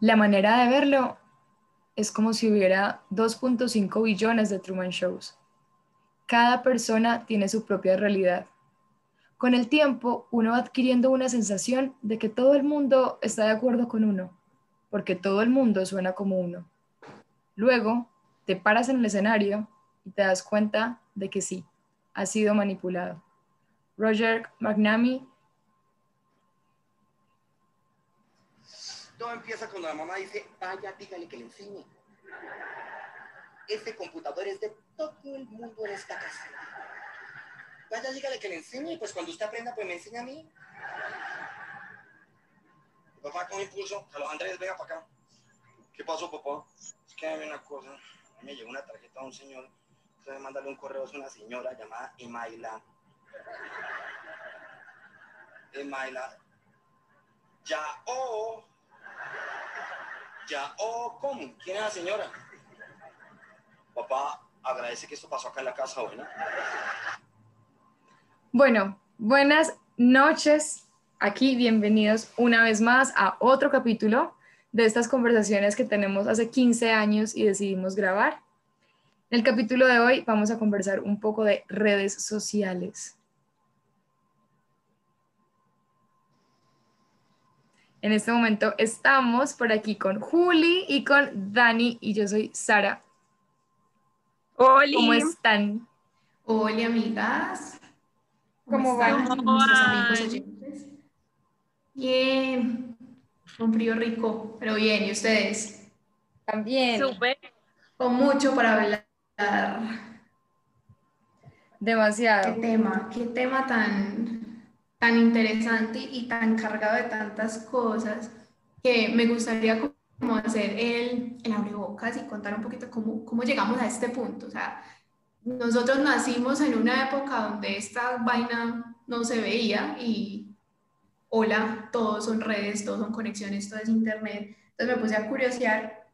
La manera de verlo es como si hubiera 2.5 billones de Truman Shows. Cada persona tiene su propia realidad. Con el tiempo, uno va adquiriendo una sensación de que todo el mundo está de acuerdo con uno, porque todo el mundo suena como uno. Luego, te paras en el escenario y te das cuenta de que sí, ha sido manipulado. Roger McNamee Todo empieza cuando la mamá dice, vaya, dígale que le enseñe. Este computador es de todo el mundo en esta casa. Vaya, dígale que le enseñe, pues cuando usted aprenda, pues me enseña a mí. Papá, con impulso, Carlos Andrés, venga para acá. ¿Qué pasó, papá? Es que hay una cosa. A mí me llegó una tarjeta a un señor. Entonces, mándale un correo a una señora llamada Emaila. Emaila. Ya, oh. Oh, ¿cómo? ¿Quién es la señora? Papá, agradece que esto pasó acá en la casa, ¿bueno? Bueno, buenas noches. Aquí, bienvenidos una vez más a otro capítulo de estas conversaciones que tenemos hace 15 años y decidimos grabar. En el capítulo de hoy vamos a conversar un poco de redes sociales. En este momento estamos por aquí con Juli y con Dani y yo soy Sara. Hola. ¿Cómo están? Hola, amigas. ¿Cómo, están van? amigos? Bien, un frío rico, pero bien, ¿y ustedes? También. Súper. Con mucho para hablar. Demasiado. ¿Qué tema? ¿Qué tema tan, tan interesante y tan cargado de tantas cosas que me gustaría como hacer el, el abrebocas y contar un poquito cómo, cómo llegamos a este punto. O sea, nosotros nacimos en una época donde esta vaina no se veía y hola, todos son redes, todos son conexiones, todo es internet. Entonces me puse a curiosear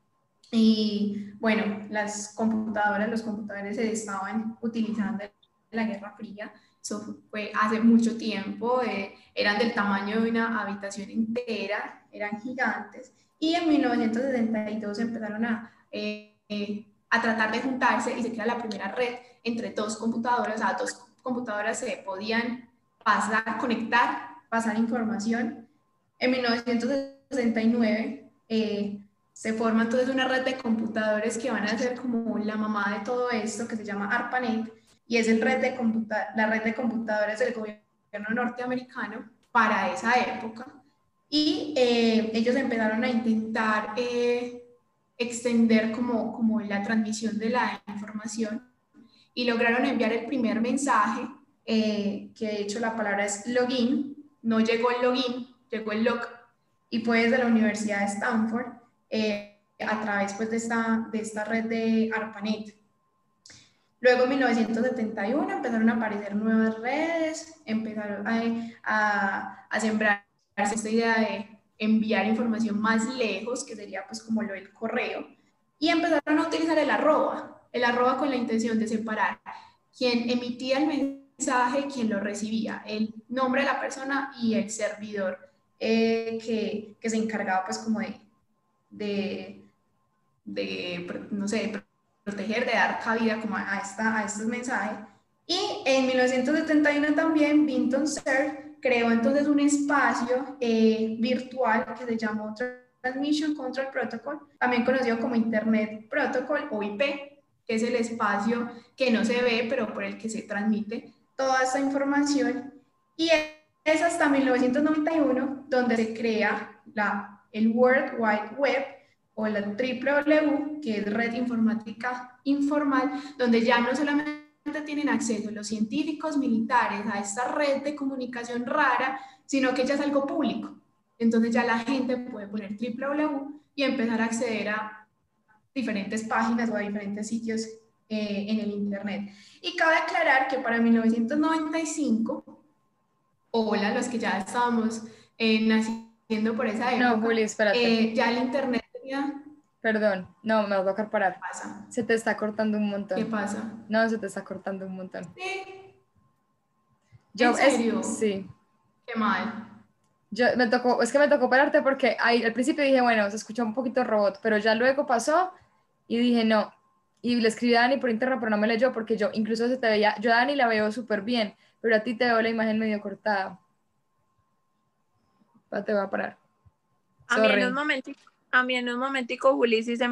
y bueno, las computadoras, los computadores se estaban utilizando en la Guerra Fría. Eso fue hace mucho tiempo, eh, eran del tamaño de una habitación entera, eran gigantes. Y en 1962 empezaron a, eh, eh, a tratar de juntarse y se crea la primera red entre dos computadoras, o sea, dos computadoras se podían pasar, conectar, pasar información. En 1969 eh, se forma entonces una red de computadores que van a ser como la mamá de todo esto, que se llama ARPANET, y es el red de la red de computadores del gobierno norteamericano para esa época. Y eh, ellos empezaron a intentar eh, extender como, como la transmisión de la información y lograron enviar el primer mensaje, eh, que de hecho la palabra es login, no llegó el login, llegó el log, y fue desde la Universidad de Stanford eh, a través pues, de, esta, de esta red de ARPANET. Luego en 1971 empezaron a aparecer nuevas redes, empezaron a, sembrarse esta idea de enviar información más lejos, que sería pues como lo del correo, y empezaron a utilizar el arroba, el arroba con la intención de separar quien emitía el mensaje, quien lo recibía, el nombre de la persona y el servidor eh, que, que, se encargaba pues como de, de, de, no sé, proteger, de dar cabida como a, esta, a estos mensajes. Y en 1971 también Vinton Cerf creó entonces un espacio eh, virtual que se llamó Transmission Control Protocol, también conocido como Internet Protocol o IP, que es el espacio que no se ve, pero por el que se transmite toda esta información. Y es hasta 1991 donde se crea la, el World Wide Web o la WWW, que es red informática informal, donde ya no solamente tienen acceso los científicos militares a esta red de comunicación rara, sino que ya es algo público. Entonces ya la gente puede poner www y empezar a acceder a diferentes páginas o a diferentes sitios eh, en el Internet. Y cabe aclarar que para 1995, hola, los que ya estábamos eh, naciendo por esa época, no, Juli. Eh, ya el Internet Perdón, no, me va a tocar parar. ¿Qué pasa? Se te está cortando un montón. ¿Qué pasa? No, se te está cortando un montón. Sí. Yo, ¿En serio? Es, sí. Qué mal. Yo, me tocó, es que me tocó pararte porque ahí, al principio dije, bueno, se escuchó un poquito robot, pero ya luego pasó y dije, no. Y le escribí a Dani por internet, pero no me leyó porque yo incluso se te veía, yo a Dani la veo súper bien, pero a ti te veo la imagen medio cortada. Pa, te voy a parar. A mí, en un momentico, a mí en un momentico Juli sí se